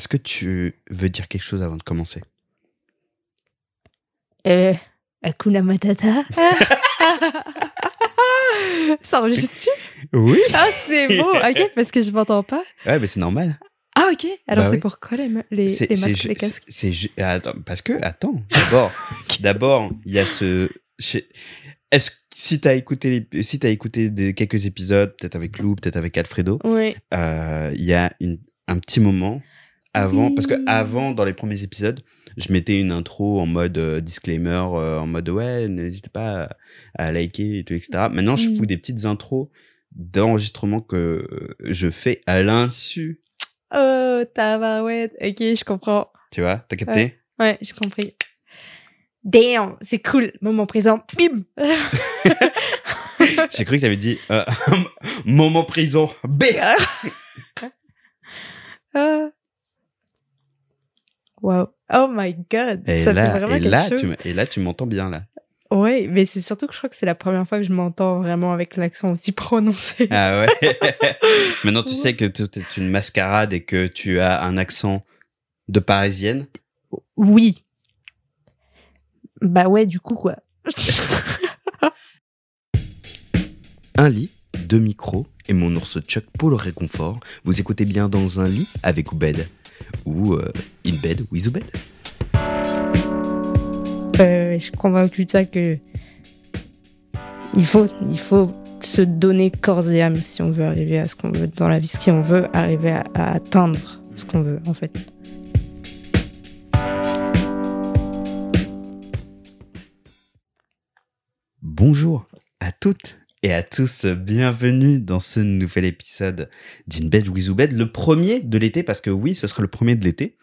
est-ce que tu veux dire quelque chose avant de commencer? Euh, Hakuna Matata. Ça enregistre-tu? Oui. Ah, c'est beau. Ok, parce que je m'entends pas. Ouais, mais c'est normal. Ah, ok. Alors, Bah c'est oui. pourquoi les, les, les c'est masques, les casques? c'est- attends, parce que, attends, d'abord, d'abord, il y a ce. Est-ce que si t'as écouté, les- si t'as écouté des, quelques épisodes, peut-être avec Lou, peut-être avec Alfredo, Oui. euh, il y a une, un petit moment avant, parce que avant, dans les premiers épisodes, je mettais une intro en mode euh, disclaimer, euh, en mode ouais, n'hésitez pas à, à liker et tout, etc. Maintenant, je Mm. fous des petites intros d'enregistrement que je fais à l'insu. Oh, tabarouette. Ok, je comprends. Tu vois, t'as capté? Ouais, j'ai compris. Damn, c'est cool. Moment présent. Bim. J'ai cru que t'avais dit euh, moment prison. B. Ah. Wow. Oh my god. Et ça là, fait vraiment et quelque là, chose. tu, et là, tu m'entends bien là. Ouais, mais c'est surtout que je crois que c'est la première fois que je m'entends vraiment avec l'accent aussi prononcé. Ah ouais. Maintenant, tu sais que tout est une mascarade et que tu as un accent de parisienne? Oui. Bah ouais, du coup, quoi. Un lit, deux micros et mon ours Chuck pour le réconfort. Vous écoutez bien dans un lit avec Oubed ou euh, in bed with Oubed. Euh, je suis convaincue de ça que il faut, il faut se donner corps et âme si on veut arriver à ce qu'on veut dans la vie, si on veut arriver à, à atteindre ce qu'on veut, en fait. Bonjour à toutes et à tous, bienvenue dans ce nouvel épisode d'In Bed with Oubed, le premier de l'été, parce que oui, ce sera le premier de l'été.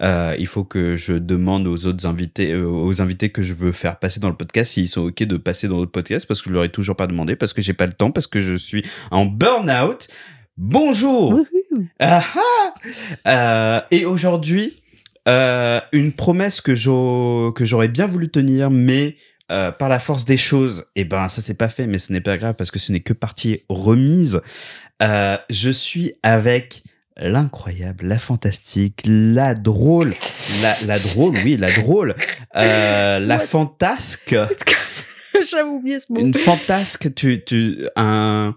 Euh, il faut que je demande aux autres invités, euh, aux invités que je veux faire passer dans le podcast s'ils sont ok de passer dans notre podcast, parce que je leur ai toujours pas demandé, parce que j'ai pas le temps, parce que je suis en burn-out. Bonjour. Ah ah Euh, et aujourd'hui, euh, une promesse que j'aurais bien voulu tenir, mais euh, par la force des choses, et ben ça c'est pas fait, mais ce n'est pas grave parce que ce n'est que partie remise. Euh, je suis avec l'incroyable, la fantastique, la drôle, la, la drôle, oui, la drôle, euh, la What? fantasque, J'avais oublié ce mot. une fantasque, tu, tu, un,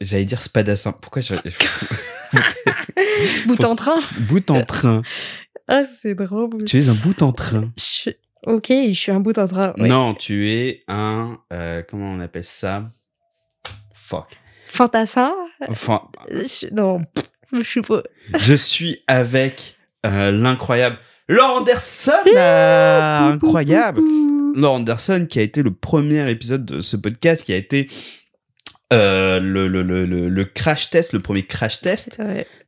j'allais dire spadassin. Pourquoi je, Bout en train. bout en train. Ah, c'est drôle. Tu es un bout en train. Je suis- Ok, je suis un bout en train. ouais. Non, tu es un. euh, comment on appelle ça? Fuck. Fantassin? Je- Non, pff, je suis pas. je suis avec euh, l'incroyable Laure Anderson. là, incroyable. Laure Anderson, qui a été le premier épisode de ce podcast, qui a été euh, le, le, le, le, crash test, le premier crash test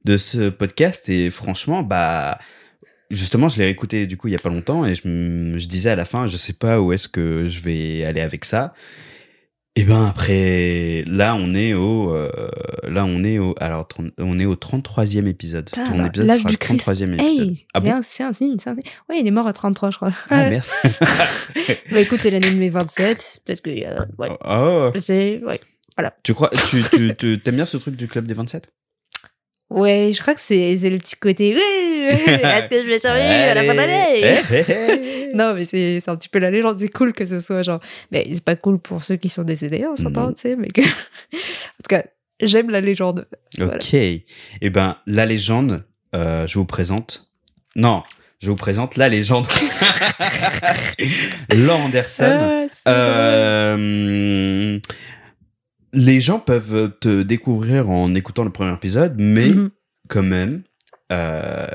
de ce podcast. Et franchement, bah. Justement, je l'ai écouté du coup il y a pas longtemps et je, disais à la fin, je sais pas où est-ce que je vais aller avec ça. Et ben après, là on est au, euh, là on est au, alors 30 on est au 33e épisode. Putain, Ton bah, épisode sera du le Christ. 33e épisode. Hey, ah bon c'est un signe, c'est un signe. Ouais, il est mort à 33, je crois. Ah merde. bah écoute, c'est l'année de mes 27. Peut-être que. euh, ouais. Oh. Ouais. tu crois, tu, tu, tu t'aimes bien ce truc du club des 27 Ouais, je crois que c'est le petit côté. Oui, est-ce que je vais survivre à la fin de l'année? Eh, eh, eh. Non, mais c'est un petit peu la légende. C'est cool que ce soit genre. Mais c'est pas cool pour ceux qui sont décédés, on s'entend, Non. tu sais, mais que. en tout cas, j'aime la légende. Voilà. Ok. Eh ben, la légende, euh, je vous présente. Non, je vous présente la légende. Laure Anderson. Ah. Euh, les gens peuvent te découvrir en écoutant le premier épisode, mais Mhm. quand même, euh,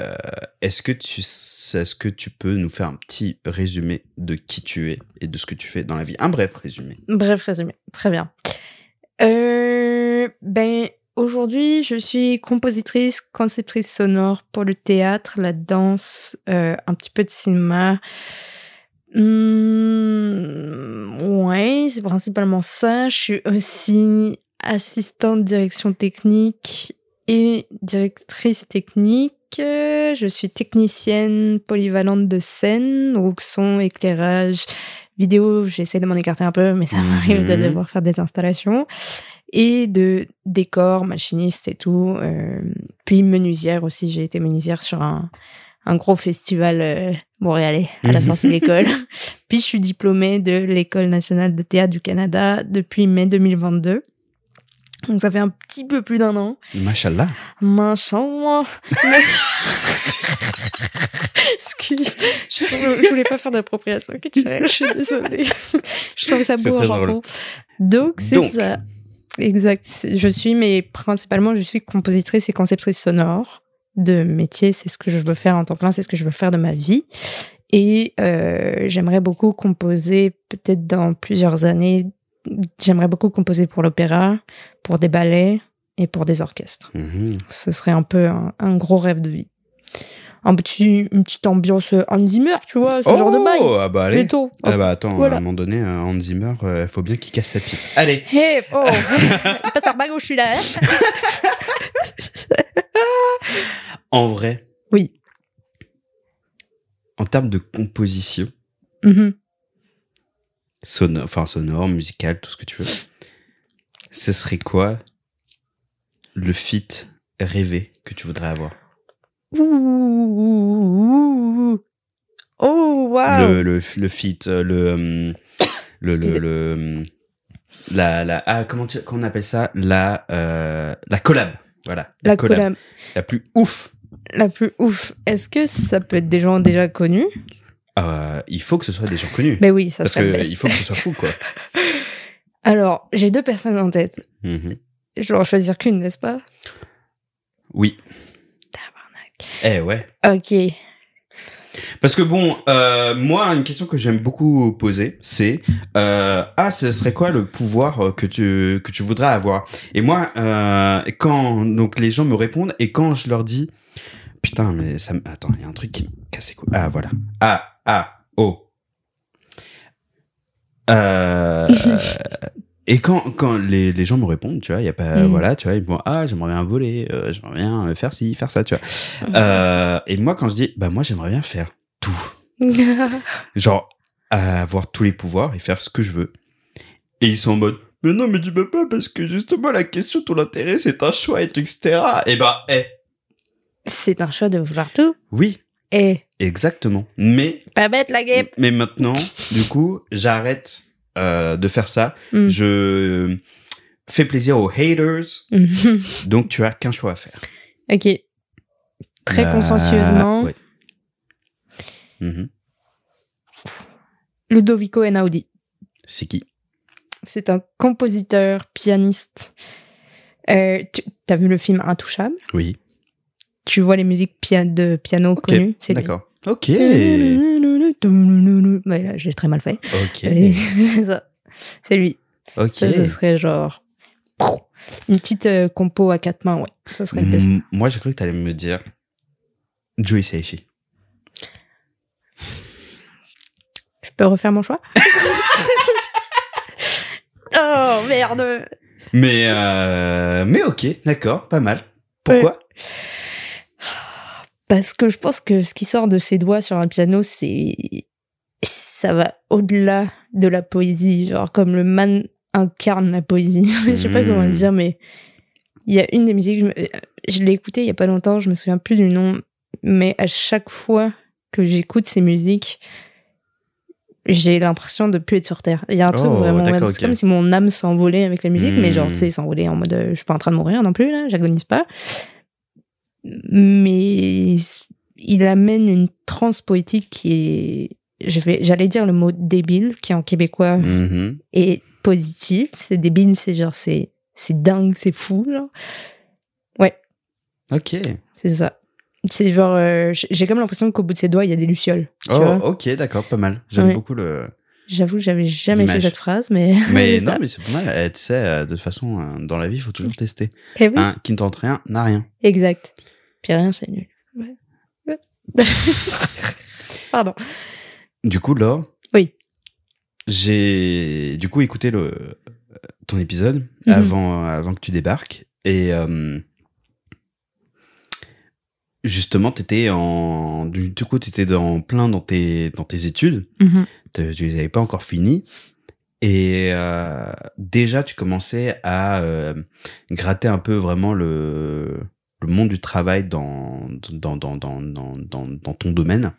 est-ce que tu est-ce que tu peux nous faire un petit résumé de qui tu es et de ce que tu fais dans la vie? Un bref résumé. Bref résumé, très bien. Euh, ben, aujourd'hui, je suis compositrice, conceptrice sonore pour le théâtre, la danse, euh, un petit peu de cinéma. Hmm, ouais, c'est principalement ça. Je suis aussi assistante direction technique et directrice technique. Je suis technicienne polyvalente de scène, donc son, éclairage, vidéo, j'essaie de m'en écarter un peu, mais ça Mhm. m'arrive de devoir faire des installations. Et de décor, machiniste et tout. Euh, puis menuisière aussi. J'ai été menuisière sur un, un gros festival euh, montréalais à la sortie de l'école. puis je suis diplômée de l'École nationale de théâtre du Canada depuis mai 2022. Donc ça fait un petit peu plus d'un an. Machallah. Machallah. Mais- Excuse, je, je voulais pas faire d'appropriation culturelle, je suis désolée. Je trouve ça beau en chanson. Donc c'est ça. Exact. Je suis, mais principalement, je suis compositrice et conceptrice sonore de métier. C'est ce que je veux faire en temps plein, c'est ce que je veux faire de ma vie. Et euh, j'aimerais beaucoup composer, peut-être dans plusieurs années, j'aimerais beaucoup composer pour l'opéra, pour des ballets et pour des orchestres. Mhm. Ce serait un peu un, un gros rêve de vie. Un petit, une petite ambiance Hans Zimmer, tu vois, ce Oh, genre de bail. ah bah allez. Ah bah attends, Voilà. à un moment donné, euh, Hans Zimmer, il faut bien qu'il casse sa pipe. Allez. Hé, oh Il passe par je suis là, En vrai, Oui. en termes de composition, Mhm. sonore, enfin sonore, musical, tout ce que tu veux, ce serait quoi le feat rêvé que tu voudrais avoir? Ouh. Oh, waouh le, le, le feat, euh, le, euh, le, le, euh, la, la, ah, comment, tu, comment on appelle ça La, euh, la collab. Voilà. La collab. La plus ouf. La plus ouf. Est-ce que ça peut être des gens déjà connus Euh, il faut que ce soit des gens connus. Ben oui, ça Parce serait que best. il faut que ce soit fou, quoi. Alors, j'ai deux personnes en tête. Mhm. Je dois en choisir qu'une, n'est-ce pas Oui. Eh ouais. Ok. Parce que bon, euh, moi, une question que j'aime beaucoup poser, c'est euh, ah, ce serait quoi le pouvoir euh, que tu que tu voudrais avoir? Et moi, euh, quand donc les gens me répondent et quand je leur dis putain, mais ça, me- attends, il y a un truc qui me casse les couilles. Ah voilà. Ah ah oh. Euh, et quand quand les, les gens me répondent, tu vois, il y a pas Mm. voilà, tu vois, ils me vont ah, j'aimerais bien voler, euh, j'aimerais bien euh, faire ci, faire ça, tu vois. Euh, et moi, quand je dis, bah moi, j'aimerais bien faire tout, genre avoir tous les pouvoirs et faire ce que je veux. Et ils sont en mode, mais non, mais tu peux pas parce que justement la question, ton intérêt, c'est un choix, etc. Et bah, eh, C'est un choix de vouloir tout. oui, Et exactement. Mais, pas bête la game. mais maintenant, du coup, j'arrête euh, de faire ça. Mm. Je fais plaisir aux haters. Donc, tu as qu'un choix à faire. ok. Très consciencieusement, ouais. Mhm. Ludovico Einaudi. C'est qui? C'est un compositeur, pianiste. Euh, tu as vu le film Intouchable? Oui. Tu vois les musiques pia- de piano Ok, connues? D'accord. Ok. Ouais, là, j'ai très mal fait. Ok. C'est ça. C'est lui. Ok. Ça, ce serait genre. Une petite euh, compo à quatre mains, ouais. Ça serait le best. M- Moi, j'ai cru que tu allais me dire Joey Seishi. Je peux refaire mon choix? Oh merde Mais, euh, mais ok, d'accord, pas mal. Pourquoi? Parce que je pense que ce qui sort de ses doigts sur un piano, c'est. Ça va au-delà de la poésie. Genre, comme le man incarne la poésie. je sais pas Mm. comment le dire, mais. Il y a une des musiques, je, me- je l'ai écoutée il y a pas longtemps, je me souviens plus du nom, mais à chaque fois que j'écoute ces musiques, j'ai l'impression de plus être sur Terre. Il y a un truc Oh, vraiment. C'est comme si mon âme s'envolait avec la musique, mais genre, Mm. tu sais, s'envoler en mode. euh, je suis pas en train de mourir non plus, là, j'agonise pas. Mais il amène une transe poétique qui est. je vais- J'allais dire le mot débile, qui en québécois Mhm. est positif. C'est débile, c'est genre, c'est c'est dingue, c'est fou, genre. Ouais, Ok. c'est ça. C'est genre, euh, j'ai comme l'impression qu'au bout de ses doigts, il y a des lucioles. Oh, ok, d'accord, pas mal. J'aime Ouais. beaucoup le. J'avoue, j'avais jamais fait cette phrase, mais. Mais non, mais c'est pas mal. Eh, tu sais, euh, de toute façon, euh, dans la vie, il faut toujours tester. Eh oui, qui ne tente rien n'a rien. exact. Puis rien, c'est nul. Ouais. Ouais. Pardon. Du coup, Laure. Oui. J'ai du coup écouté le ton épisode Mhm. avant avant que tu débarques et euh, justement t'étais en du, du coup t'étais dans plein dans tes dans tes études Mhm. te- tu les avais pas encore finies et euh, déjà tu commençais à euh, gratter un peu vraiment le le monde du travail dans dans dans dans dans dans, ton domaine.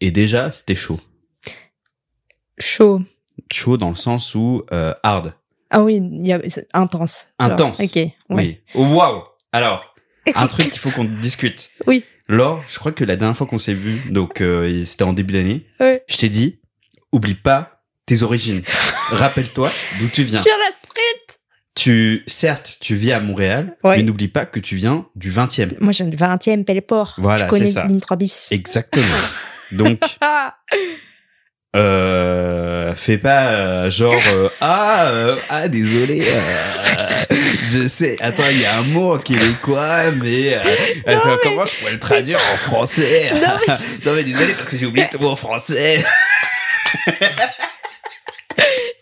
Et déjà, c'était chaud. Chaud. Chaud dans le sens où euh, hard. Ah oui, il y a intense. Alors, Intense. ok. Ouais. Oui. Oh, Waouh. Alors, un truc qu'il faut qu'on discute. Oui. Laure, je crois que la dernière fois qu'on s'est vu, donc euh, c'était en début d'année, Ouais. je t'ai dit, oublie pas tes origines. Rappelle-toi d'où tu viens. Tu as la street. Tu, certes, tu vis à Montréal, Ouais. mais n'oublie pas que tu viens du 20e. Moi, j'ai le 20e Pelleport. Voilà, Je connais c'est ça. ligne 3 bis. Exactement. Donc, euh, fais pas euh, genre euh, ah euh, ah désolé je sais attends il y a un mot en québécois mais, attends, comment je pourrais le traduire en français? Non, mais- non mais désolé parce que j'ai oublié tout mot en français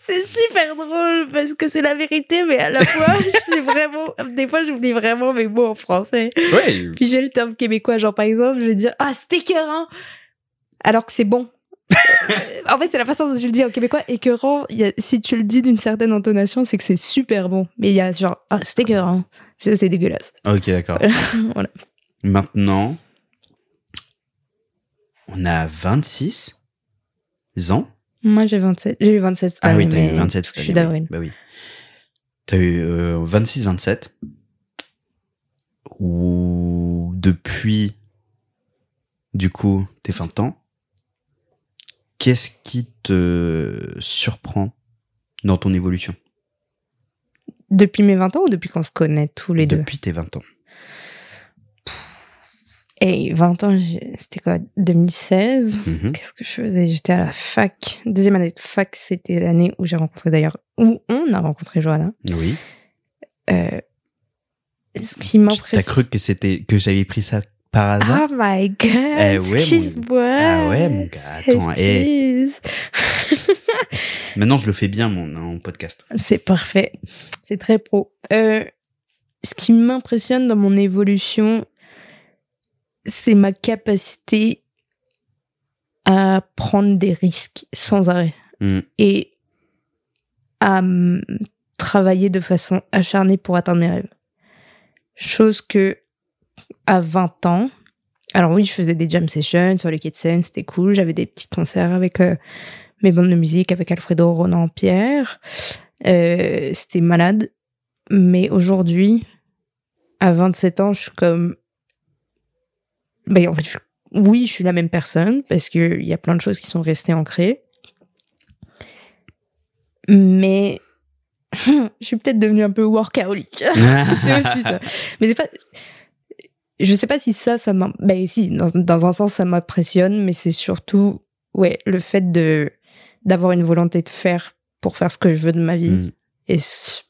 C'est super drôle parce que c'est la vérité, mais à la fois, j'ai vraiment, des fois, j'oublie vraiment mes mots en français. ouais Puis j'ai le terme québécois, genre par exemple, je vais dire ah c'est écœurant, alors que c'est bon. Euh, en fait, c'est la façon dont je le dis en québécois. Écœurant, il y a- si tu le dis d'une certaine intonation, c'est que c'est super bon. Mais il y a genre ah c'est écœurant, ça c'est dégueulasse. ok d'accord Voilà. maintenant on a 26 ans Moi j'ai 27, j'ai eu 27 cette ah oui t'as eu mais 27 cette Je suis d'avril. bah oui. T'as eu euh, 26 27 ou depuis du coup tes 20 ans qu'est-ce qui te surprend dans ton évolution? Depuis mes 20 ans ou depuis qu'on se connaît tous les deux? Depuis tes 20 ans Et 20 ans, c'était quoi 2016 Mhm. Qu'est-ce que je faisais? J'étais à la fac. Deuxième année de fac, c'était l'année où j'ai rencontré d'ailleurs, où on a rencontré Johanna. oui Euh, ce qui t'as m'impressionne. cru que c'était que j'avais pris ça par hasard? Oh my god, Eh ouais, mon-. Ah ouais, mon gars, attends, eh. Maintenant je le fais bien mon, mon podcast C'est parfait. C'est très pro. Euh, ce qui m'impressionne dans mon évolution, c'est ma capacité à prendre des risques sans arrêt Mm. et à travailler de façon acharnée pour atteindre mes rêves. Chose que à 20 ans, alors oui, je faisais des jam sessions sur les quais de Seine, c'était cool. J'avais des petits concerts avec euh, mes bandes de musique, avec Alfredo, Ronan, Pierre. Euh, c'était malade. Mais aujourd'hui, à 27 ans, je suis comme. Ben, en fait, je- oui, je suis la même personne parce qu'il y a plein de choses qui sont restées ancrées. Mais je suis peut-être devenue un peu workaholic. c'est aussi ça. Mais c'est pas. Je sais pas si ça, ça m'a. Ben, si, dans, dans un sens, ça m'impressionne, mais c'est surtout, ouais, le fait de d'avoir une volonté de faire pour faire ce que je veux de ma vie Mm. et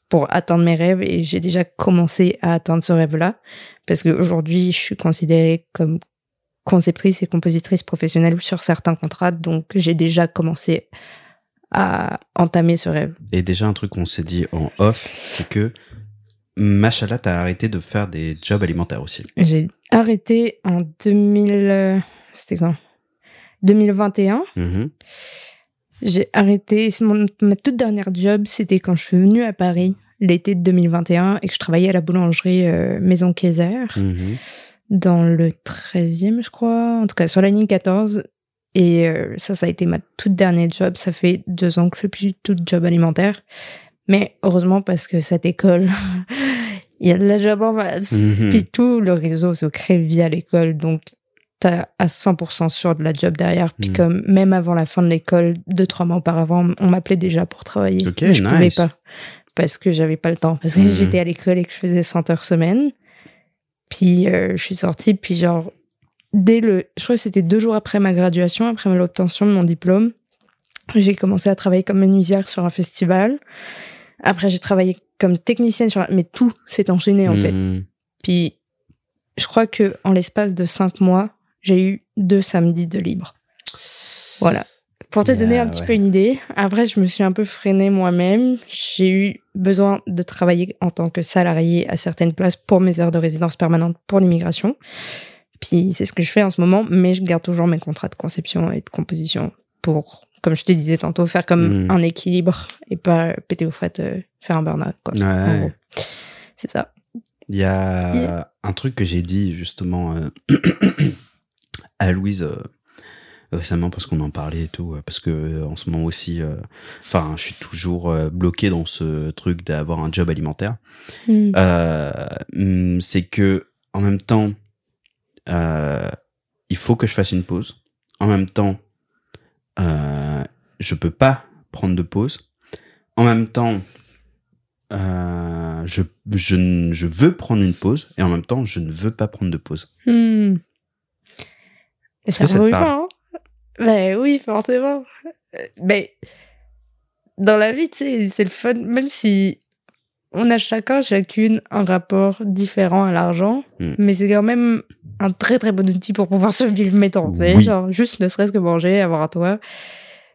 pour atteindre mes rêves. Et j'ai déjà commencé à atteindre ce rêve-là parce qu'aujourd'hui, je suis considérée comme conceptrice et compositrice professionnelle sur certains contrats, donc j'ai déjà commencé à entamer ce rêve. Et déjà, un truc qu'on s'est dit en off, c'est que Machala, t'as arrêté de faire des jobs alimentaires aussi. J'ai arrêté en 2000. euh, C'était quand? 2021. Mhm. J'ai arrêté. Mon, ma toute dernière job, c'était quand je suis venue à Paris l'été de 2021 et que je travaillais à la boulangerie euh, Maison Kaiser Mhm. dans le 13e, je crois. En tout cas, sur la ligne 14. Et euh, ça, ça a été ma toute dernière job. Ça fait deux ans que je fais plus tout de job alimentaire. Mais heureusement, parce que cette école, il y a de la job en masse. Mhm. Puis tout le réseau se crée via l'école. Donc, t'as à 100% sûr de la job derrière. Puis Mhm. comme même avant la fin de l'école, deux, trois mois auparavant, on m'appelait déjà pour travailler. Ok, mais je pouvais nice. pas. Parce que j'avais pas le temps. Parce que Mhm. j'étais à l'école et que je faisais 100 heures semaine. Puis euh, je suis sortie, puis genre, dès le. Je crois que c'était deux jours après ma graduation, après l'obtention de mon diplôme, j'ai commencé à travailler comme menuisière sur un festival. Après, j'ai travaillé comme technicienne sur. un- Mais tout s'est enchaîné, en fait. Mhm. Puis, je crois que en l'espace de cinq mois, j'ai eu deux samedis de libre. Voilà. Pour te Yeah, donner un petit peu une idée, après, je me suis un peu freinée moi-même. J'ai eu besoin de travailler en tant que salarié à certaines places pour mes heures de résidence permanente pour l'immigration. Puis, c'est ce que je fais en ce moment, mais je garde toujours mes contrats de conception et de composition pour, comme je te disais tantôt, faire comme Mhm. un équilibre et pas péter aux frettes, euh, faire un burn-out, Ouais. C'est ça. Il y a un truc que j'ai dit justement euh, à Louise euh, récemment parce qu'on en parlait et tout, euh, parce que euh, en ce moment aussi, euh, enfin, je suis toujours euh, bloqué dans ce truc d'avoir un job alimentaire. Mm. Euh, hum, c'est que en même temps, il faut que je fasse une pause. En même temps, je peux pas prendre de pause. En même temps, je, je, je veux prendre une pause et en même temps, je ne veux pas prendre de pause. Hmm. Ça parle humain, hein. Ben oui, forcément. Euh, Mais dans la vie, tu sais, c'est le fun, même si on a chacun, chacune, un rapport différent à l'argent, Mm. mais c'est quand même un très très bon outil pour pouvoir se vivre mettant, tu sais, Oui. genre juste ne serait-ce que manger, avoir un toit.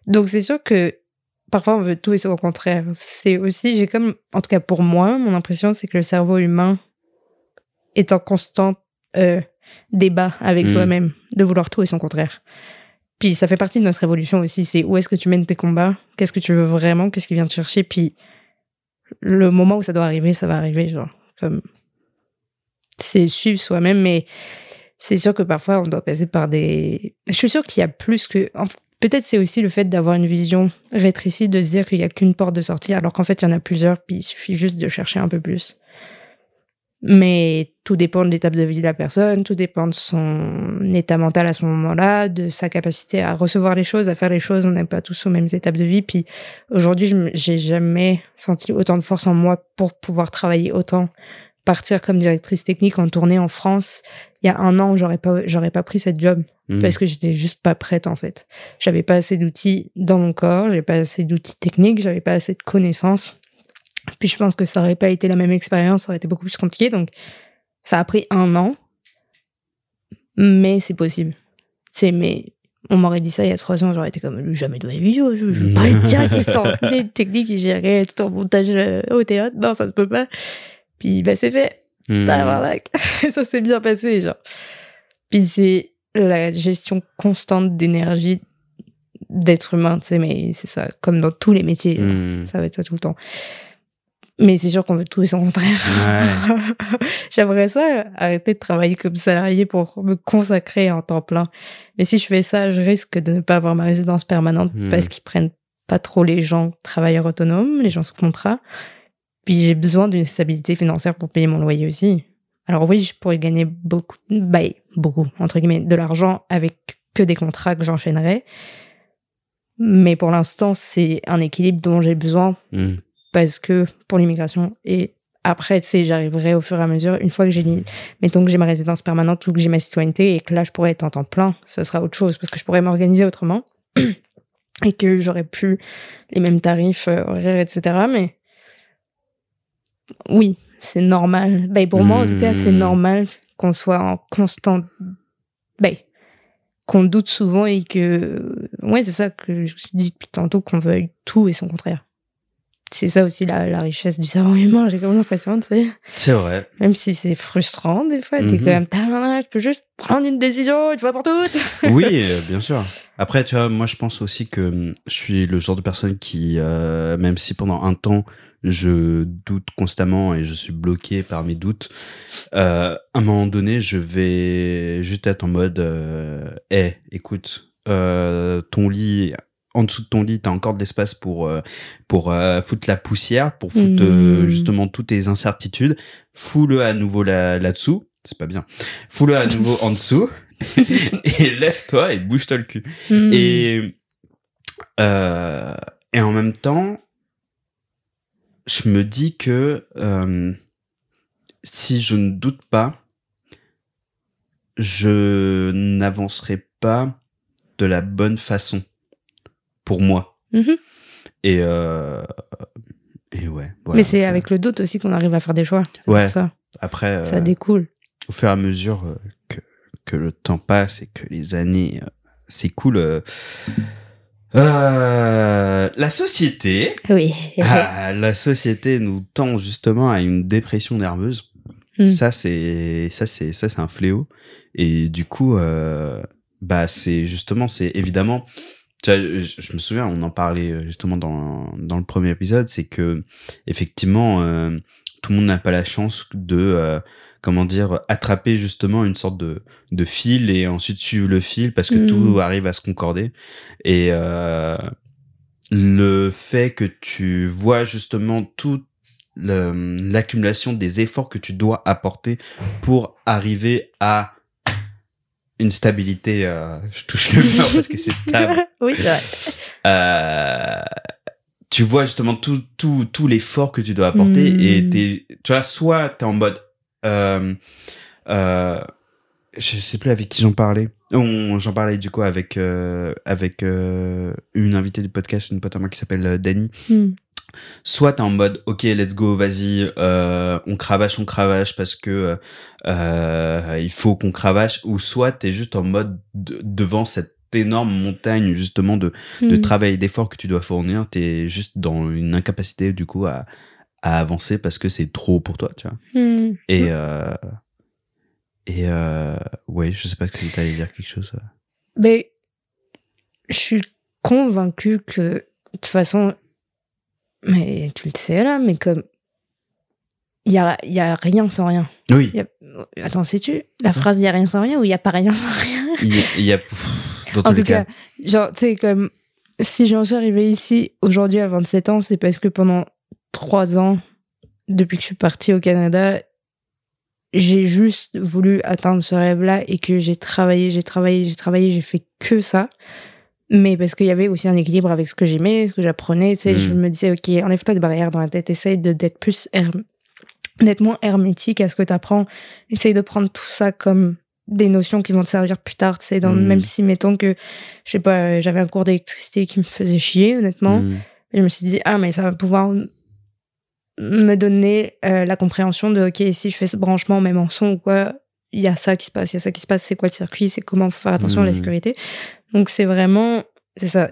Donc c'est sûr que parfois on veut tout et son contraire. C'est aussi, j'ai comme, en tout cas pour moi, mon impression c'est que le cerveau humain est en constant euh, débat avec Mm. soi-même, de vouloir tout et son contraire. Puis ça fait partie de notre évolution aussi, c'est où est-ce que tu mènes tes combats, qu'est-ce que tu veux vraiment, qu'est-ce qui vient te chercher, puis le moment où ça doit arriver, ça va arriver, genre, comme... C'est suivre soi-même, mais c'est sûr que parfois on doit passer par des... Je suis sûre qu'il y a plus que... Peut-être c'est aussi le fait d'avoir une vision rétrécie, de se dire qu'il y a qu'une porte de sortie, alors qu'en fait il y en a plusieurs, puis il suffit juste de chercher un peu plus. Mais tout dépend de l'étape de vie de la personne, tout dépend de son état mental à ce moment-là, de sa capacité à recevoir les choses, à faire les choses. On n'est pas tous aux mêmes étapes de vie. Puis aujourd'hui, j'ai jamais senti autant de force en moi pour pouvoir travailler autant. Partir comme directrice technique en tournée en France, il y a un an, j'aurais pas, j'aurais pas pris cette job Mhm. parce que j'étais juste pas prête en fait. J'avais pas assez d'outils dans mon corps, j'avais pas assez d'outils techniques, j'avais pas assez de connaissances. Puis je pense que ça aurait pas été la même expérience, ça aurait été beaucoup plus compliqué. Donc ça a pris un an, mais c'est possible. C'est mais on m'aurait dit ça il y a trois ans, j'aurais été comme jamais de ma vie, je, je, être directrice en technique et gérer tout en montage euh, au théâtre. Non, ça se peut pas. Puis bah c'est fait. Tabarnak. ça s'est bien passé, genre. Puis c'est la gestion constante d'énergie d'être humain, tu sais, mais c'est ça, comme dans tous les métiers. Mhm. ça va être ça tout le temps. Mais c'est sûr qu'on veut tout et son contraire. Ouais. J'aimerais ça, arrêter de travailler comme salarié pour me consacrer en temps plein. Mais si je fais ça, je risque de ne pas avoir ma résidence permanente Hmm. parce qu'ils prennent pas trop les gens travailleurs autonomes, les gens sous contrat. Puis j'ai besoin d'une stabilité financière pour payer mon loyer aussi. Alors oui, je pourrais gagner beaucoup, bah, beaucoup, entre guillemets, de l'argent avec que des contrats que j'enchaînerais. Mais pour l'instant, c'est un équilibre dont j'ai besoin Mhm. Parce que pour l'immigration et après tu sais j'arriverai au fur et à mesure une fois que j'ai mettons que j'ai ma résidence permanente ou que j'ai ma citoyenneté et que là je pourrais être en temps plein ce sera autre chose parce que je pourrais m'organiser autrement et que j'aurais plus les mêmes tarifs euh, horaires etc mais oui c'est normal. Ben pour moi en tout cas c'est Hmm. normal qu'on soit en constant ben qu'on doute souvent et que ouais c'est ça que je dit depuis tantôt qu'on veuille tout et son contraire c'est ça aussi la, la richesse du cerveau humain, j'ai comme l'impression, tu sais. C'est vrai. Même si c'est frustrant, des fois, t'es Mhm. quand même, je peux juste prendre une décision une fois pour toutes. Oui, euh, bien sûr. Après, tu vois, moi, je pense aussi que hum, je suis le genre de personne qui, euh, même si pendant un temps, je doute constamment et je suis bloqué par mes doutes, euh, à un moment donné, je vais juste être en mode, euh, hey, écoute, euh, ton lit, en dessous de ton lit, t'as encore de l'espace pour euh, pour euh, foutre la poussière, pour foutre euh, Mhm. justement toutes tes incertitudes. Fous-le à nouveau là là-dessous. C'est pas bien. Fous-le à nouveau en dessous et lève-toi et bouge-toi le cul. Hmm. Et euh, et en même temps, je me dis que si je ne doute pas, je n'avancerai pas de la bonne façon pour moi. Mhm. Et euh, et ouais. voilà. Mais c'est avec le doute aussi qu'on arrive à faire des choix. Ouais. pour ça. après Ça euh, découle. au fur et à mesure euh, que, que le temps passe et que les années euh, s'écoulent, euh, euh, la société, Oui. ah, la société nous tend justement à une dépression nerveuse. Mm. Ça c'est ça c'est ça c'est un fléau et du coup euh, bah c'est justement c'est évidemment je, je me souviens on en parlait euh, justement dans dans le premier épisode c'est que effectivement euh, tout le monde n'a pas la chance de euh, comment dire attraper justement une sorte de de fil et ensuite suivre le fil parce que Mm. tout arrive à se concorder et euh, le fait que tu vois justement toute l'accumulation des efforts que tu dois apporter pour arriver à une stabilité euh, je touche le mur parce que c'est stable oui, c'est vrai. euh, tu vois justement tout tout tout l'effort que tu dois apporter Mm. et t'es tu vois soit t'es en mode euh, euh, je sais plus avec qui j'en parlais On- j'en parlais du coup avec euh, avec une invitée du podcast une pote à moi qui s'appelle Dani Hmm. Soit t'es en mode ok let's go vas-y euh, on cravache on cravache parce que euh, il faut qu'on cravache ou soit t'es juste en mode de- devant cette énorme montagne justement de de Hmm. travail et d'effort que tu dois fournir t'es juste dans une incapacité du coup à à avancer parce que c'est trop pour toi tu vois Hmm. et euh, et ouais je sais pas si t'allais dire quelque chose. Mais je suis convaincue que, de toute façon, mais tu le sais là, mais comme il y a, y a rien sans rien. oui Il y a- Attends, sais-tu la phrase il y a rien sans rien ou il y a pas rien sans rien? Il y a, y dans tous En les tout cas, cas genre, tu sais, comme si j'en suis arrivée ici aujourd'hui à 27 ans, c'est parce que pendant trois ans, depuis que je suis partie au Canada, j'ai juste voulu atteindre ce rêve-là et que j'ai travaillé, j'ai travaillé, j'ai travaillé, j'ai fait que ça. Mais parce qu'il y avait aussi un équilibre avec ce que j'aimais, ce que j'apprenais, tu sais, Mm. je me disais, ok, enlève-toi des barrières dans la tête, essaye de, d'être plus, d'être moins hermétique à ce que tu apprends, essaye de prendre tout ça comme des notions qui vont te servir plus tard, tu sais, dans, Mm. même si, mettons que, je sais pas, j'avais un cours d'électricité qui me faisait chier, honnêtement, mm, je me suis dit, ah, mais ça va pouvoir me donner euh, la compréhension de, ok, si je fais ce branchement, même en son ou quoi, il y a ça qui se passe, il y a ça qui se passe, c'est quoi le circuit, c'est comment faut faire attention à la Mhm. sécurité. Donc c'est vraiment, c'est ça.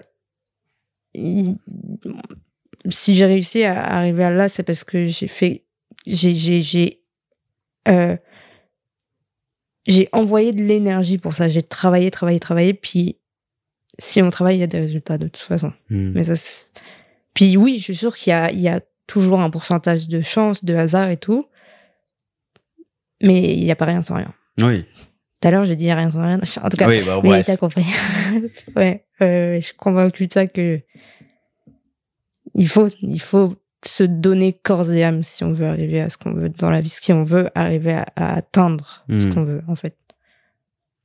Il- Si j'ai réussi à arriver à là, c'est parce que j'ai fait, j'ai, j'ai, j'ai, euh, j'ai envoyé de l'énergie pour ça. J'ai travaillé, travaillé, travaillé. Puis, si on travaille, il y a des résultats de toute façon. mm. Mais ça, puis oui, je suis sûre qu'il y a, il y a toujours un pourcentage de chance, de hasard et tout. Mais il n'y a pas rien sans rien. oui Tout à l'heure, j'ai dit il y a rien sans rien. En tout cas, oui bah, oui, t'as compris. ouais, euh, je suis convaincue de ça que il faut, il faut se donner corps et âme si on veut arriver à ce qu'on veut dans la vie, si on veut arriver à, à atteindre ce Mm. qu'on veut, en fait.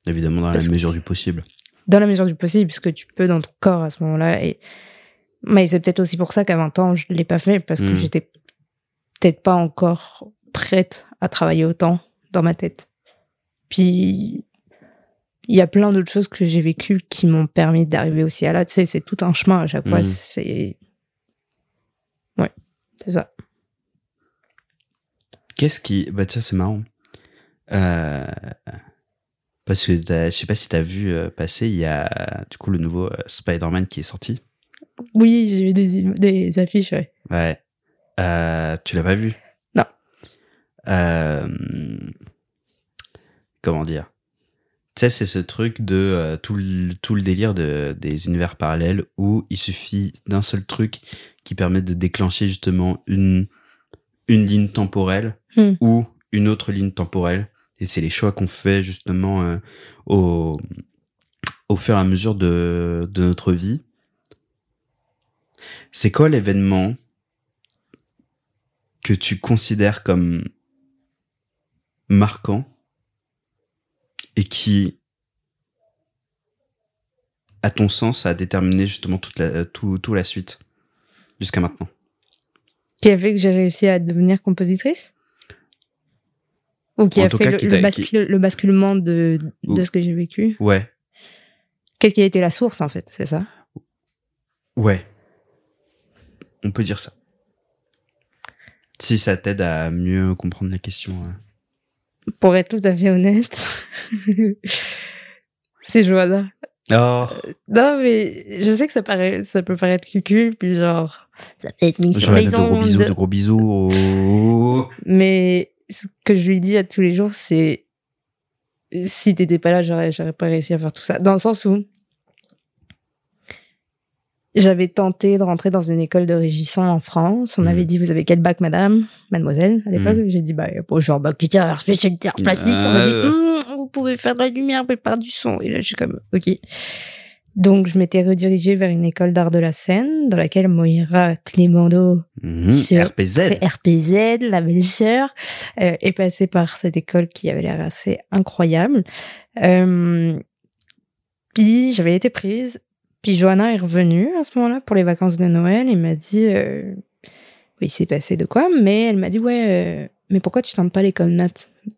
évidemment dans Parce la que- mesure du possible dans la mesure du possible, puisque tu peux dans ton corps à ce moment-là. Et mais c'est peut-être aussi pour ça qu'à 20 ans, je l'ai pas fait parce que Mm. j'étais peut-être pas encore prête à travailler autant dans ma tête. Puis il y a plein d'autres choses que j'ai vécues qui m'ont permis d'arriver aussi à là. Tu sais, c'est tout un chemin à chaque fois. Mm. C'est ouais, c'est ça. Qu'est-ce qui... Bah tiens, c'est marrant. Euh, Parce que je sais pas si t'as vu euh, passer, il y a du coup le nouveau euh, Spider-Man qui est sorti. Oui, j'ai vu des, des affiches. Ouais. Ouais. Euh, tu l'as pas vu? Non. Euh, Comment dire Tu sais, c'est ce truc de euh, tout, le, tout le délire de, des univers parallèles où il suffit d'un seul truc qui permet de déclencher justement une, une ligne temporelle Hmm. ou une autre ligne temporelle. Et c'est les choix qu'on fait justement euh, au, au fur et à mesure de, de notre vie. C'est quoi l'événement que tu considères comme marquant et qui, à ton sens, a déterminé justement toute la, tout, tout la suite jusqu'à maintenant Qui a fait que j'ai réussi à devenir compositrice? Ou qui En a fait cas, le, qui le t'a- bascule- le basculement de, de Ou- ce que j'ai vécu? Ouais, Qu'est-ce qui a été la source en fait, c'est ça? Ouais. On peut dire ça. Si ça t'aide à mieux comprendre la question. hein. Pour être tout à fait honnête, c'est Joanna. Oh, Non mais je sais que ça paraît, ça peut paraître cucu, puis genre ça peut être mis sur Johanna, les de gros bisous, de gros bisous. Oh. Mais ce que je lui dis à tous les jours, c'est si t'étais pas là, j'aurais, j'aurais pas réussi à faire tout ça. Dans le sens où j'avais tenté de rentrer dans une école de régissant en France. On Mhm. m'avait dit, vous avez quel bac, madame? Mademoiselle, à l'époque. J'ai dit, bah, bon, genre bac littéraire, spécialité art plastique. On m'a dit. Hum, vous pouvez faire de la lumière, mais pas du son. Et là, je suis comme, ok. Donc, je m'étais redirigée vers une école d'art de la scène, dans laquelle Moira Clémendo, Mhm. Sur- RPZ. RPZ, la belle-sœur, euh, est passée par cette école qui avait l'air assez incroyable. Euh, puis j'avais été prise. Puis Johanna est revenue à ce moment-là pour les vacances de Noël et m'a dit, euh, oui, il s'est passé de quoi, mais elle m'a dit, ouais, euh, mais pourquoi tu tentes pas l'école Nat?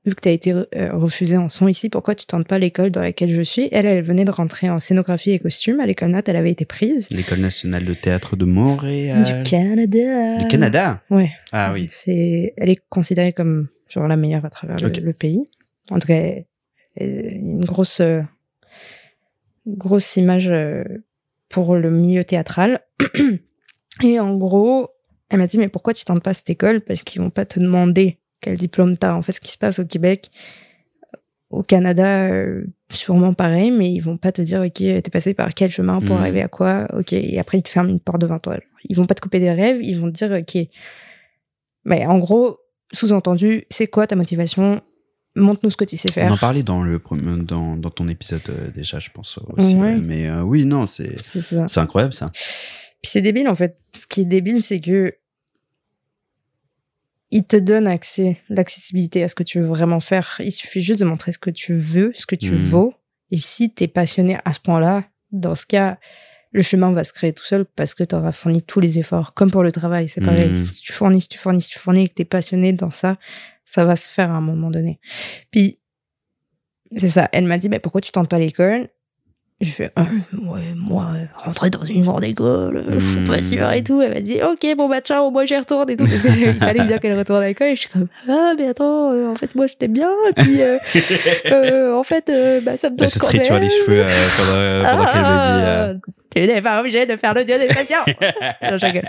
Vu que tu as été euh, refusée en son ici, pourquoi tu tentes pas l'école dans laquelle je suis? Elle, elle venait de rentrer en scénographie et costume. À l'école Nat, elle avait été prise. L'école nationale de théâtre de Montréal. Du Canada. Du Canada? Ouais. Ah oui. C'est, elle est considérée comme genre la meilleure à travers le- pays. En tout cas, une grosse, euh, grosse image euh, pour le milieu théâtral. Et en gros, elle m'a dit mais pourquoi tu tentes pas cette école? Parce qu'ils vont pas te demander quel diplôme t'as. En fait, ce qui se passe au Québec, au Canada, euh, sûrement pareil, mais ils vont pas te dire ok, t'es passé par quel chemin pour Mhm. arriver à quoi? Ok, et après ils te ferment une porte devant toi. Ils vont pas te couper des rêves, ils vont te dire ok. Mais en gros, sous-entendu, c'est quoi ta motivation Montre-nous ce que tu sais On faire. en parlait dans le dans, dans ton épisode euh, déjà, je pense aussi. Ouais. ouais. Mais euh, oui, non, c'est C'est incroyable ça. Puis c'est débile en fait. Ce qui est débile, c'est que il te donne accès, l'accessibilité à ce que tu veux vraiment faire. Il suffit juste de montrer ce que tu veux, ce que tu Mhm. vaux. Et si t'es passionné à ce point-là, dans ce cas, le chemin va se créer tout seul parce que tu auras fourni tous les efforts. Comme pour le travail, c'est pareil. Mhm. Si tu fournis, si tu fournis, si tu fournis et que t'es passionné dans ça, ça va se faire à un moment donné. Puis, c'est ça. Elle m'a dit, bah, pourquoi tu tentes pas l'école? Je fais, Ah, ouais, moi, rentrer dans une grande école, je suis pas Mhm. sûre et tout. Elle m'a dit, ok, bon, bah, ciao, moi, j'y retourne et tout. Parce qu'il fallait dire qu'elle retourne à l'école. Et je suis comme, ah, mais attends, euh, en fait, moi, je t'aime bien. Et puis, euh, euh, en fait, euh, bah, ça me donne se quand même. les cheveux pendant, pendant qu'elle me dit. Tu n'es pas obligé de faire le dieu des non, je rigole.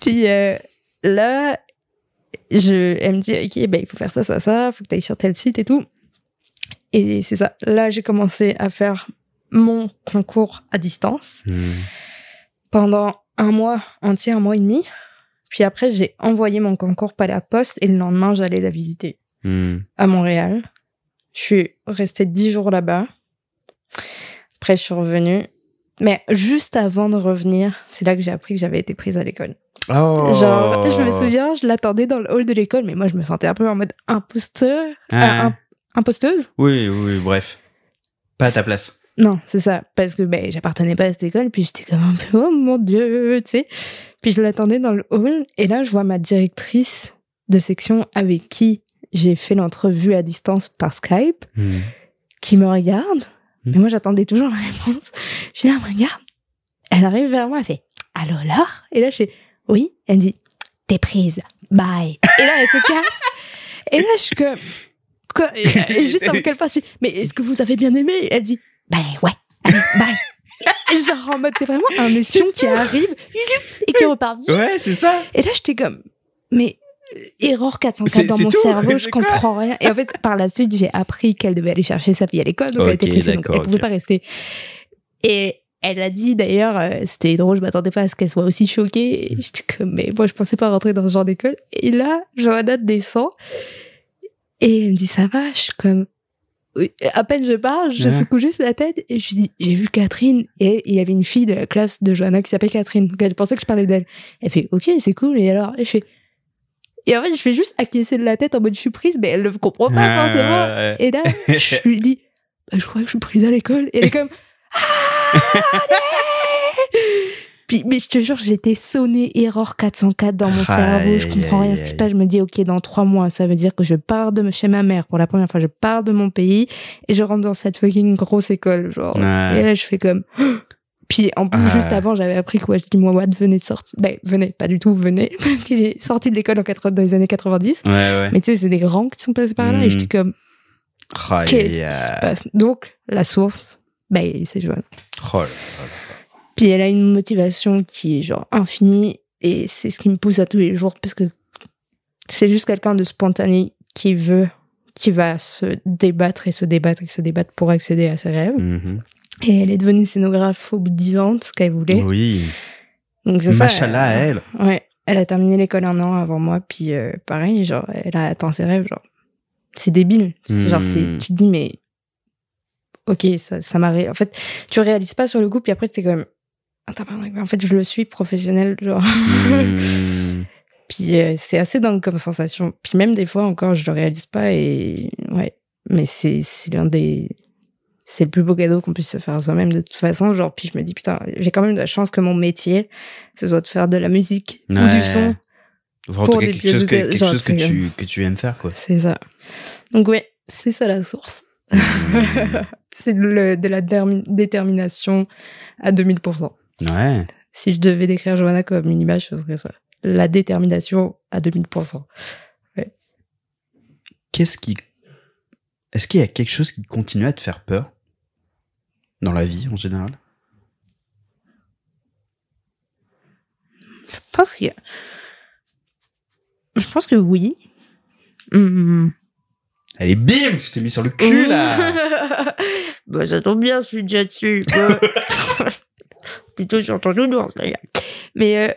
Puis euh, là, je, elle me dit, ok, ben, il faut faire ça, ça, ça, il faut que tu ailles sur tel site et tout. Et c'est ça. Là, j'ai commencé à faire mon concours à distance hmm. pendant un mois entier, un mois et demi. Puis après, j'ai envoyé mon concours par la poste et le lendemain, j'allais la visiter Hmm. à Montréal. Je suis restée dix jours là-bas. Après, je suis revenue. Mais juste avant de revenir, c'est là que j'ai appris que j'avais été prise à l'école. Oh. Genre, je me souviens, je l'attendais dans le hall de l'école, mais moi, je me sentais un peu en mode imposteur. Ah. euh, im- imposteuse Oui, oui, bref. Pas à ta place. Non, c'est ça. Parce que ben, j'appartenais pas à cette école, puis j'étais comme un peu, oh mon Dieu, tu sais. Puis je l'attendais dans le hall, et là, je vois ma directrice de section avec qui j'ai fait l'entrevue à distance par Skype. Hmm. qui me regarde. Hmm. Mais moi, j'attendais toujours la réponse. Je là, regarde. Elle arrive vers moi, elle fait Allô, Laure? Et là, je fais Oui. Elle me dit T'es prise. Bye. Et là, elle se casse. Et là, je suis comme Quoi Et, et juste avant qu'elle passe, je dis Mais est-ce que vous avez bien aimé? Elle dit Ben ouais. Allez, bye. Et genre en mode, c'est vraiment un espion qui arrive et qui repart. Ouais, c'est ça. Et là, j'étais comme, mais erreur 404 C'est- dans mon tout cerveau, je comprends rien. Et en fait, par la suite, j'ai appris qu'elle devait aller chercher sa fille à l'école, donc elle était pressée, donc elle pouvait ok. pas rester. Et elle a dit d'ailleurs, euh, c'était drôle, je m'attendais pas à ce qu'elle soit aussi choquée. Et J'étais comme, mais moi, je pensais pas rentrer dans ce genre d'école. Et là, Johanna descend et elle me dit, ça va? Je suis comme, à peine je parle, je Ouais. secoue juste la tête et je dis, j'ai vu Catherine et il y avait une fille de la classe de Johanna qui s'appelle Catherine. Donc elle pensait que je parlais d'elle. Elle fait, ok, c'est cool. Et alors, et je fais, et en fait, je fais juste acquiescer de la tête en mode je suis prise, mais elle ne comprend pas Ah, forcément. ouais. Et là, je lui dis, bah, je crois que je suis prise à l'école. Et elle est comme, ah, Puis, mais je te jure, j'étais sonnée erreur 404 dans mon cerveau. Je comprends rien ce qui se passe. Je me dis, OK, dans trois mois, ça veut dire que je pars de chez ma mère pour la première fois. Je pars de mon pays et je rentre dans cette fucking grosse école, genre. Et là, je fais comme. Puis en plus, Ah. juste avant, j'avais appris que Wesley Mouawad venait de sortir. Ben, venait, pas du tout, venait, parce qu'il est sorti de l'école en 80 dans les années 90. Ouais, ouais. Mais tu sais, c'est des grands qui sont passés par là. Et Mhm. j'étais comme, qu'est-ce qui se passe? Donc, la source, ben, c'est Joanne. Oh là là. Puis elle a une motivation qui est genre infinie. Et c'est ce qui me pousse à tous les jours, parce que c'est juste quelqu'un de spontané qui veut, qui va se débattre et se débattre et se débattre pour accéder à ses rêves. Mhm. Et elle est devenue scénographe au bout de 10 ans, ce qu'elle voulait. Oui. Donc c'est ça. Machallah à elle. Ouais, elle a terminé l'école un an avant moi, puis euh, pareil, genre, elle a atteint ses rêves, genre. C'est débile. C'est Genre, c'est, Hmm. tu te dis, mais. Ok, ça, ça m'a. ré- En fait, tu réalises pas sur le coup, puis après, c'est comme. Ah, tabarnak, mais en fait, je le suis professionnel, genre. Hmm. Puis euh, c'est assez dingue comme sensation. Puis même des fois encore, je le réalise pas et ouais. Mais c'est c'est l'un des c'est le plus beau cadeau qu'on puisse se faire soi-même de toute façon. Genre puis je me dis putain, j'ai quand même de la chance que mon métier ce soit de faire de la musique ou Ouais. du son. Enfin, en Pour tout cas, des quelque chose de que, quelque genre, chose que tu, que tu aimes faire, quoi. C'est ça. Donc ouais, c'est ça la source. c'est le- de la détermination à 2000%. Ouais. Si je devais décrire Johanna comme une image, ce serait ça. La détermination à 2000%. Qu'est-ce qui. Est-ce qu'il y a quelque chose qui continue à te faire peur? Dans la vie, en général Je pense que. Je pense que oui. Hmm. Allez, bim Je t'ai mis sur le cul, là bah, ça tombe bien, je suis déjà dessus. Plutôt, j'ai entendu l'ours, d'ailleurs. Mais euh,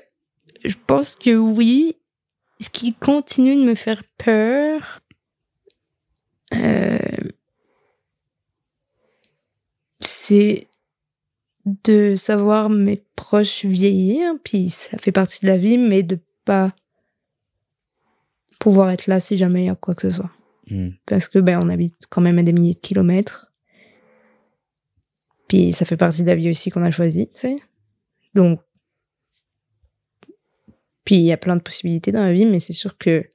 je pense que oui. Ce qui continue de me faire peur. euh, c'est de savoir mes proches vieillir, puis ça fait partie de la vie, mais de pas pouvoir être là si jamais il y a quoi que ce soit Hmm. parce que ben on habite quand même à des milliers de kilomètres. Puis ça fait partie de la vie aussi qu'on a choisi, tu sais. Donc puis il y a plein de possibilités dans la vie, mais c'est sûr que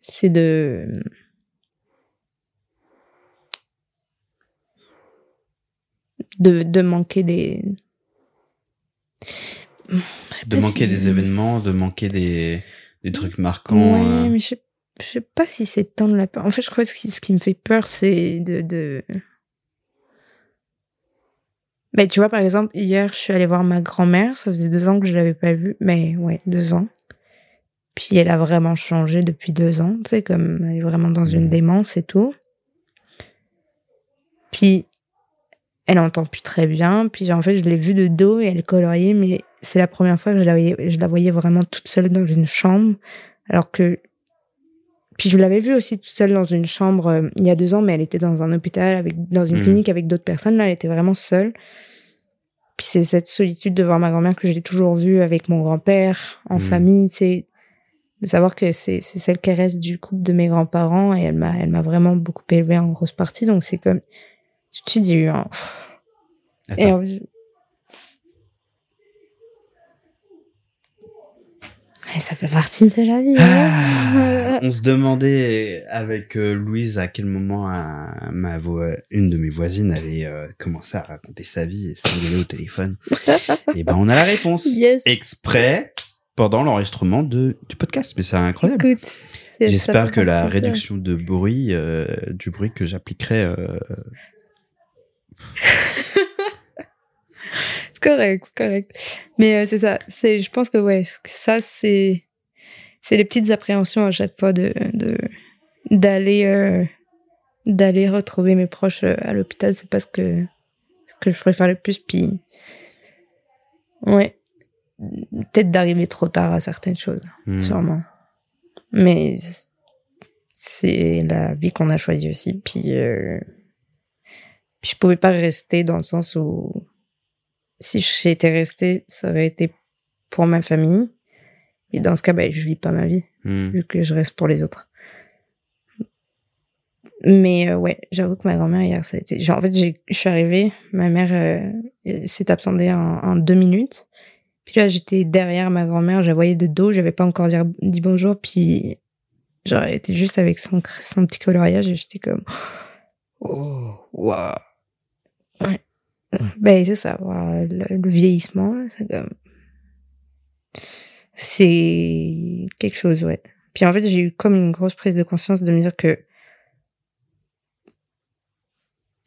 c'est de de, de manquer des De manquer si- des événements, de manquer des, des trucs marquants. Ouais, euh. mais je je sais pas si c'est tant de la peur. En fait, je crois que ce qui, me fait peur, c'est de, de... Ben, tu vois, par exemple, hier, je suis allée voir ma grand-mère. Ça faisait deux ans que je l'avais pas vue. Mais ouais, deux ans. Puis elle a vraiment changé depuis deux ans. Tu sais, comme elle est vraiment dans une démence et tout. Puis elle entend plus très bien. Puis en fait, je l'ai vue de dos et elle coloriait, mais c'est la première fois que je la voyais, je la voyais vraiment toute seule dans une chambre. Alors que. Puis je l'avais vue aussi toute seule dans une chambre euh, il y a deux ans, mais elle était dans un hôpital, avec, dans une Mhm. clinique avec d'autres personnes. Là, elle était vraiment seule. Puis c'est cette solitude de voir ma grand-mère que j'ai toujours vue avec mon grand-père, en Mhm. famille, c'est de savoir que c'est c'est celle qui reste du couple de mes grands-parents et elle m'a elle m'a vraiment beaucoup élevée en grosse partie donc c'est comme suite j'ai eu un et Et ça fait partie de la vie. Ah, hein. on se demandait avec euh, Louise à quel moment ma une de mes voisines allait euh, commencer à raconter sa vie et s'engueuler au téléphone. et ben on a la réponse. Yes. Exprès pendant l'enregistrement de du podcast. Mais c'est incroyable. Écoute, J'espère que la ça. réduction de bruit, euh, du bruit que j'appliquerai, C'est correct, c'est correct. Mais euh, c'est ça. C'est, je pense que ouais, ça c'est, c'est les petites appréhensions à chaque fois de, de d'aller, euh, d'aller retrouver mes proches euh, à l'hôpital. C'est pas ce que, ce que je préfère le plus. Puis, ouais, peut-être d'arriver trop tard à certaines choses, hmm. sûrement. Mais c'est- c'est la vie qu'on a choisie aussi. Puis, euh, puis je pouvais pas rester dans le sens où si j'étais restée, ça aurait été pour ma famille. Et dans ce cas, ben, je vis pas ma vie, Hmm. vu que je reste pour les autres. Mais euh, ouais, j'avoue que ma grand-mère hier, ça a été. Genre, en fait, je suis arrivée, ma mère euh, s'est absentée en, en deux minutes. Puis là, j'étais derrière ma grand-mère, je la voyais de dos, j'avais pas encore dire- dit bonjour, puis genre, elle était juste avec son, son petit coloriage et j'étais comme, oh, waouh. Ouais. Ben, c'est ça, le, le vieillissement, c'est comme. C'est quelque chose, ouais. Puis en fait, j'ai eu comme une grosse prise de conscience de me dire que.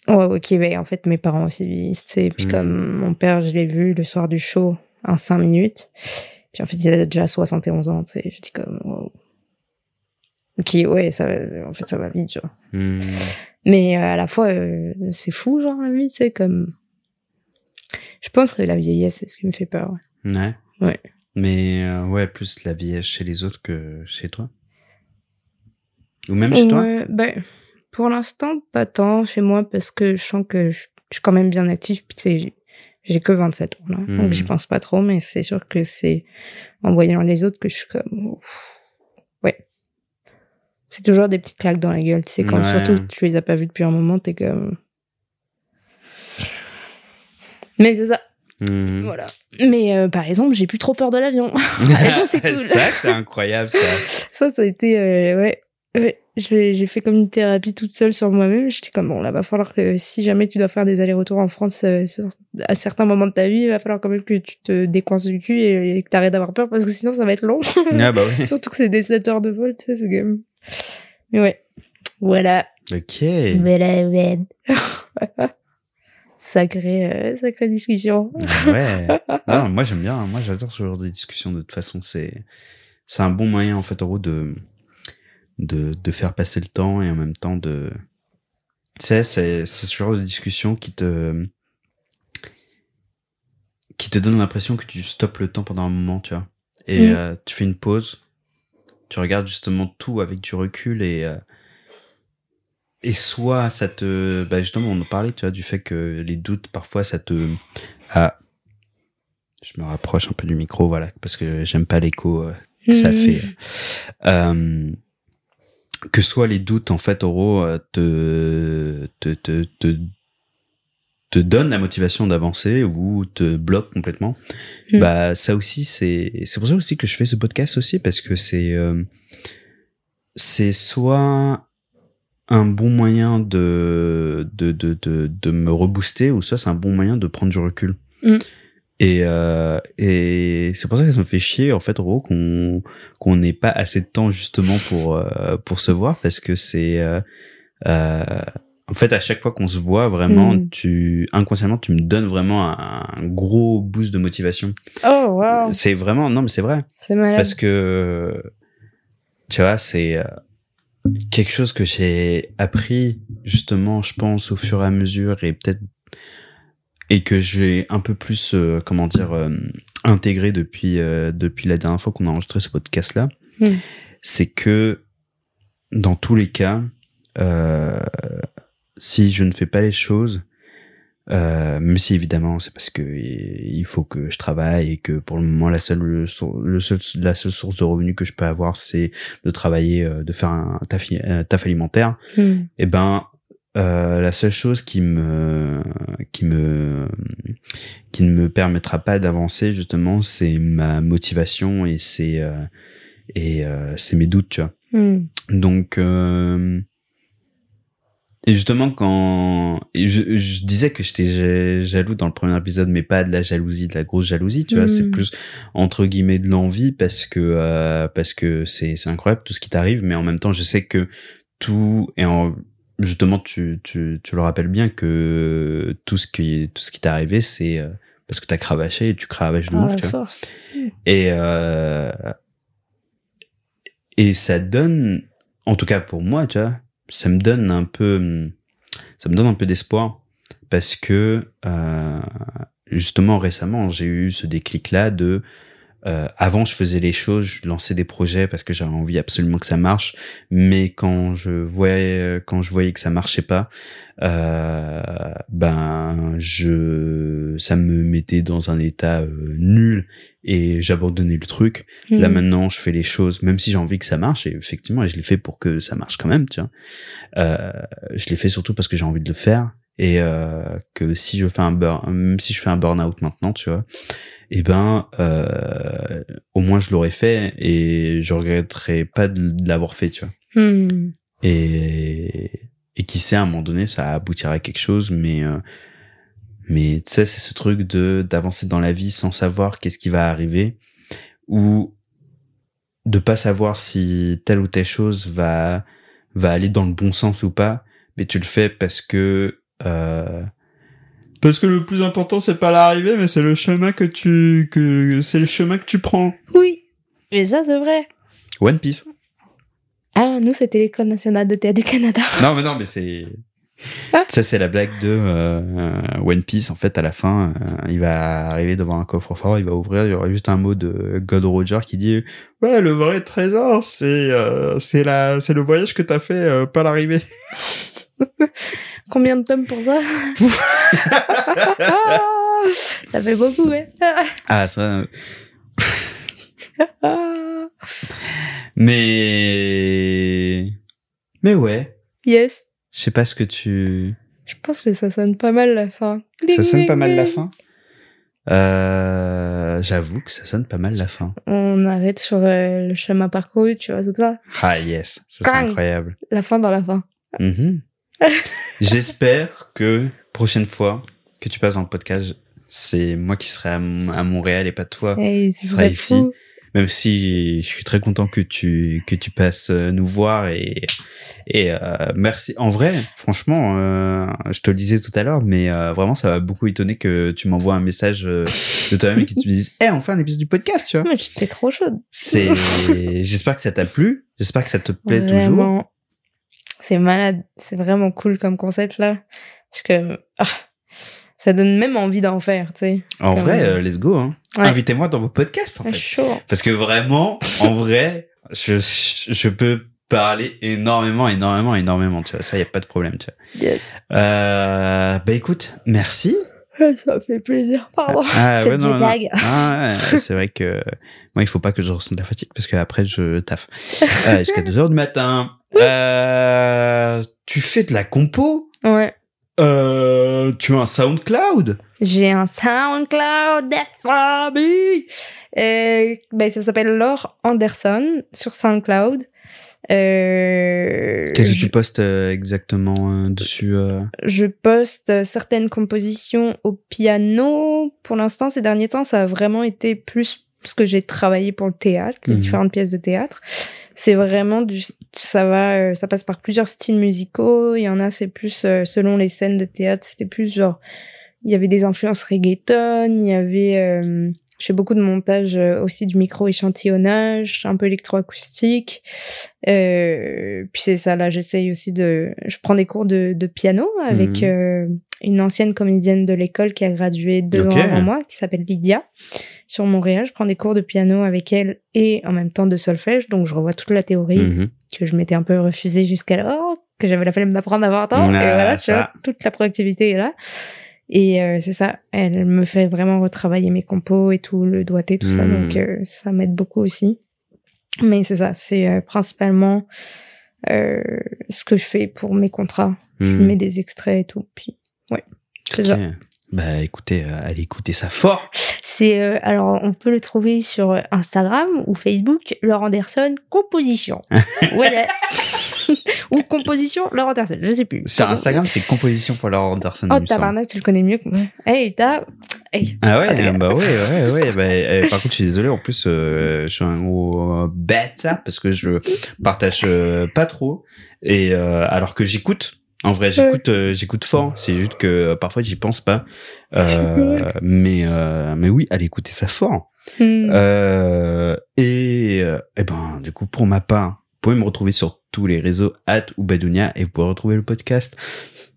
Ouais, ok, ben en fait, mes parents aussi vieillissent, tu sais. Puis Mhm. comme mon père, je l'ai vu le soir du show en 5 minutes. Puis en fait, il a déjà 71 ans, tu sais. Je dis comme, wow. Ok, ouais, ça va, en fait, ça va vite, genre. Hmm. Mais euh, à la fois, euh, c'est fou, genre, la vie, tu sais, comme... Je pense que la vieillesse, c'est ce qui me fait peur. Ouais. Ouais. Mais euh, ouais, plus la vieillesse chez les autres que chez toi. Ou même chez toi Ouais, ben, pour l'instant, pas tant chez moi parce que je sens que je, je suis quand même bien active. Puis, tu sais, j'ai- que 27 ans, là. Donc, j'y pense pas trop, mais c'est sûr que c'est en voyant les autres que je suis comme, ouf. C'est toujours des petites claques dans la gueule, tu sais, quand Ouais. surtout tu les as pas vus depuis un moment, t'es comme. Mais c'est ça, Mhm. voilà. Mais euh, par exemple, j'ai plus trop peur de l'avion. ça, c'est cool. Ça, c'est incroyable, ça. Ça, ça a été, euh, ouais, ouais. J'ai fait comme une thérapie toute seule sur moi-même. J'étais comme, bon, là, va falloir que si jamais tu dois faire des allers-retours en France euh, sur- à certains moments de ta vie, il va falloir quand même que tu te décoinces du cul et, et que t'arrêtes d'avoir peur parce que sinon ça va être long. Ah bah oui. Surtout que c'est des 7 heures de vol, tu sais, c'est quand même. Mais ouais. Voilà. Ok. Voilà, ouais. Sacrée, euh, sacrée discussion. Ouais. Ah, moi j'aime bien. Moi j'adore ce genre de discussion. De toute façon, c'est c'est un bon moyen en fait en gros de de de faire passer le temps et en même temps de tu sais c'est c'est ce genre de discussion qui te qui te donne l'impression que tu stoppes le temps pendant un moment, tu vois. Et Mm. euh, tu fais une pause. Tu regardes justement tout avec du recul et euh, et soit ça te bah justement on en parlait tu vois du fait que les doutes parfois ça te ah je me rapproche un peu du micro voilà parce que j'aime pas l'écho euh, que ça Mhm. fait euh, que soit les doutes en fait Oro te te te te te donne la motivation d'avancer ou te bloque complètement Mm. bah ça aussi c'est c'est pour ça aussi que je fais ce podcast aussi parce que c'est euh, c'est soit un bon moyen de de de de, de me rebooster ou soit c'est un bon moyen de prendre du recul Mm. et euh, et c'est pour ça que ça me fait chier en fait Ro qu'on qu'on n'ait pas assez de temps justement pour euh, pour se voir parce que c'est euh, euh, en fait à chaque fois qu'on se voit vraiment Mm. tu inconsciemment tu me donnes vraiment un, un gros boost de motivation Oh, wow. c'est vraiment non mais c'est vrai C'est malade. parce que tu vois c'est euh, quelque chose que j'ai appris justement je pense au fur et à mesure et peut-être et que j'ai un peu plus euh, comment dire euh, intégré depuis euh, depuis la dernière fois qu'on a enregistré ce podcast là Mm. c'est que dans tous les cas euh, si je ne fais pas les choses euh, même si évidemment c'est parce que il faut que je travaille et que pour le moment la seule le seul la seule source de revenus que je peux avoir c'est de travailler euh, de faire un taf, un taf alimentaire Hmm. et ben euh, la seule chose qui me qui me qui ne me permettra pas d'avancer justement c'est ma motivation et c'est euh, et euh, c'est mes doutes tu vois Hmm. donc euh, et justement quand et je, je disais que j'étais ja- jaloux dans le premier épisode mais pas de la jalousie de la grosse jalousie tu vois. C'est plus entre guillemets de l'envie parce que euh, parce que c'est c'est incroyable tout ce qui t'arrive mais en même temps je sais que tout et en justement tu tu tu le rappelles bien que tout ce qui tout ce qui t'est arrivé c'est euh, parce que t'as cravaché et tu cravaches de Ah, ouf tu vois. et euh, et ça donne en tout cas pour moi tu vois ça me donne un peu ça me donne un peu d'espoir parce que euh, justement récemment j'ai eu ce déclic là de euh, avant je faisais les choses je lançais des projets parce que j'avais envie absolument que ça marche. Mais quand je voyais quand je voyais que ça marchait pas euh, ben je ça me mettait dans un état euh, nul et j'abandonnais le truc Là Hmm. maintenant, je fais les choses, même si j'ai envie que ça marche, et effectivement, je l'ai fait pour que ça marche quand même, tu vois. Euh, je l'ai fait surtout parce que j'ai envie de le faire, et euh, que si je fais un burn, même si je fais un burn-out maintenant, tu vois, eh ben, euh, au moins je l'aurais fait, et je regretterais pas de, de l'avoir fait, tu vois. Hmm. Et, et qui sait, à un moment donné, ça aboutira à quelque chose, mais, euh, mais tu sais, c'est ce truc de, d'avancer dans la vie sans savoir qu'est-ce qui va arriver, ou de pas savoir si telle ou telle chose va, va aller dans le bon sens ou pas, mais tu le fais parce que, euh, parce que le plus important, c'est pas l'arrivée, mais c'est le chemin que tu, que, c'est le chemin que tu prends. Oui. Mais ça, c'est vrai. One Piece. Ah, nous, c'était l'École nationale de théâtre du Canada. Non, mais non, mais c'est, Ça, c'est la blague de euh, One Piece. En fait, à la fin, euh, il va arriver devant un coffre-fort, il va ouvrir, il y aura juste un mot de God Roger qui dit Ouais, le vrai trésor, c'est euh, c'est la c'est le voyage que t'as fait, euh, pas l'arrivée. Combien de tomes pour ça Ça fait beaucoup, ouais. ah, ça. Mais mais ouais, yes. Je sais pas ce que tu. Je pense que ça sonne pas mal la fin. Ça sonne pas mal la fin? Euh, j'avoue que ça sonne pas mal la fin. On arrête sur euh, le chemin parcouru, tu vois, c'est ça? Ah yes, ça c'est incroyable. La fin dans la fin. Mhm. J'espère que prochaine fois que tu passes dans le podcast, c'est moi qui serai à, Montréal et pas toi. Hey, ce sera ici. fou. Même si je suis très content que tu que tu passes euh, nous voir et et euh, merci. En vrai, franchement, euh, je te le disais tout à l'heure, mais euh, vraiment ça m'a beaucoup étonné que tu m'envoies un message euh, de toi-même et que tu me dises, eh, on fait un épisode du podcast, tu vois. Moi, j'étais trop chaude. C'est, j'espère que ça t'a plu. J'espère que ça te plaît toujours. C'est malade. C'est vraiment cool comme concept, là. Parce que ah, ça donne même envie d'en faire, tu sais. En vrai, euh, let's go. Hein. Ouais. Invitez-moi dans vos podcasts, en Ah, fait. chaud. Parce que vraiment, en vrai, je, je peux parler énormément, énormément, énormément. Tu vois, ça y a pas de problème. Tu vois. Yes. Euh, bah écoute, merci. Ça fait plaisir. Pardon. Ah, C'est ouais, non. Ah, ouais, c'est vrai que moi, il faut pas que je ressente la fatigue parce que après je taffe Euh, jusqu'à 2 heures du matin. Euh, tu fais de la compo? Ouais. Euh, tu as un SoundCloud? J'ai un SoundCloud des familles. Euh, ben, ça s'appelle Laure Anderson sur SoundCloud. Euh, Qu'est-ce que tu postes euh, exactement euh, dessus je poste certaines compositions au piano. Pour l'instant, ces derniers temps, ça a vraiment été plus parce que j'ai travaillé pour le théâtre, les Mhm. différentes pièces de théâtre. C'est vraiment du, ça va, euh, ça passe par plusieurs styles musicaux. Il y en a, c'est plus euh, selon les scènes de théâtre, c'était plus genre, il y avait des influences reggaeton, il y avait, euh, je fais beaucoup de montage euh, aussi du micro échantillonnage, un peu électroacoustique. Euh, puis c'est ça, là, j'essaye aussi de, je prends des cours de, de piano avec Mhm. euh, une ancienne comédienne de l'école qui a gradué deux ans avant moi, qui s'appelle Lydia, sur Montréal. Je prends des cours de piano avec elle et en même temps de solfège, donc je revois toute la théorie Mhm. que je m'étais un peu refusée jusqu'alors, que j'avais la flemme d'apprendre 20 ans. Ah, et voilà, tu ça. vois, toute la proactivité est là. Et euh, c'est ça, elle me fait vraiment retravailler mes compos et tout, le doigté, tout ça, donc euh, ça m'aide beaucoup aussi. Mais c'est ça, c'est euh, principalement euh, ce que je fais pour mes contrats. Je Mhm. mets des extraits et tout, puis ouais, c'est ça. Ok. Bah écoutez, euh, allez écouter ça fort. C'est euh, alors on peut le trouver sur Instagram ou Facebook, Laurent Anderson composition. voilà. ou composition Laurent Anderson, je sais plus. Sur Instagram, c'est composition pour Laura Anderson. Oh tabarnak, tu le connais mieux que moi. Hey, t'as hey. Ah ouais, bah ouais, ouais, ouais. Bah, euh, par contre, je suis désolé. En plus, euh, je suis un gros bêta parce que je partage euh, pas trop. Et euh, alors que j'écoute. En vrai, j'écoute, euh, j'écoute fort. C'est juste que euh, parfois j'y pense pas. Euh, mais euh, mais oui, allez écouter ça fort. Euh, et, euh, eh ben, du coup, pour ma part, pouvez me retrouver sur tous les réseaux at ou Badounia et vous pouvez retrouver le podcast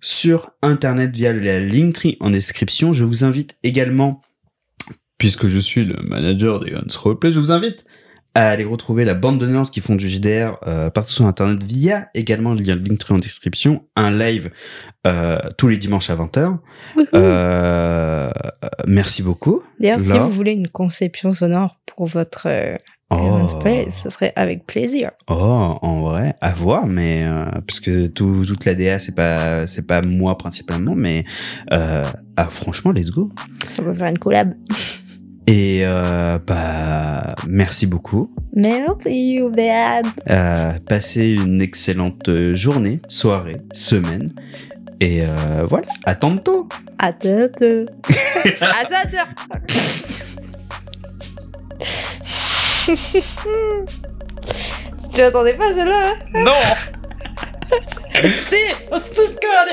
sur internet via la Linktree en description. Je vous invite également, puisque je suis le manager des Guns Roleplay, je vous invite à aller retrouver la bande de nerds qui font du JDR euh, partout sur internet via également le lien Linktree en description, un live euh, tous les dimanches à 20h. Wouhou. Euh, merci beaucoup. D'ailleurs, si vous voulez une conception sonore pour votre Oh. Ça serait avec plaisir. Oh, en vrai, à voir, mais euh, parce que tout, toute la DA c'est pas c'est pas moi principalement, mais euh, ah, franchement, let's go. Ça peut faire une collab. Et euh, bah merci beaucoup. Merci, Béad. Euh, passez une excellente journée, soirée, semaine, et voilà. À tantôt. À tantôt. à ça. Tu attendais pas celle-là, hein? Non. Si, Stuttgart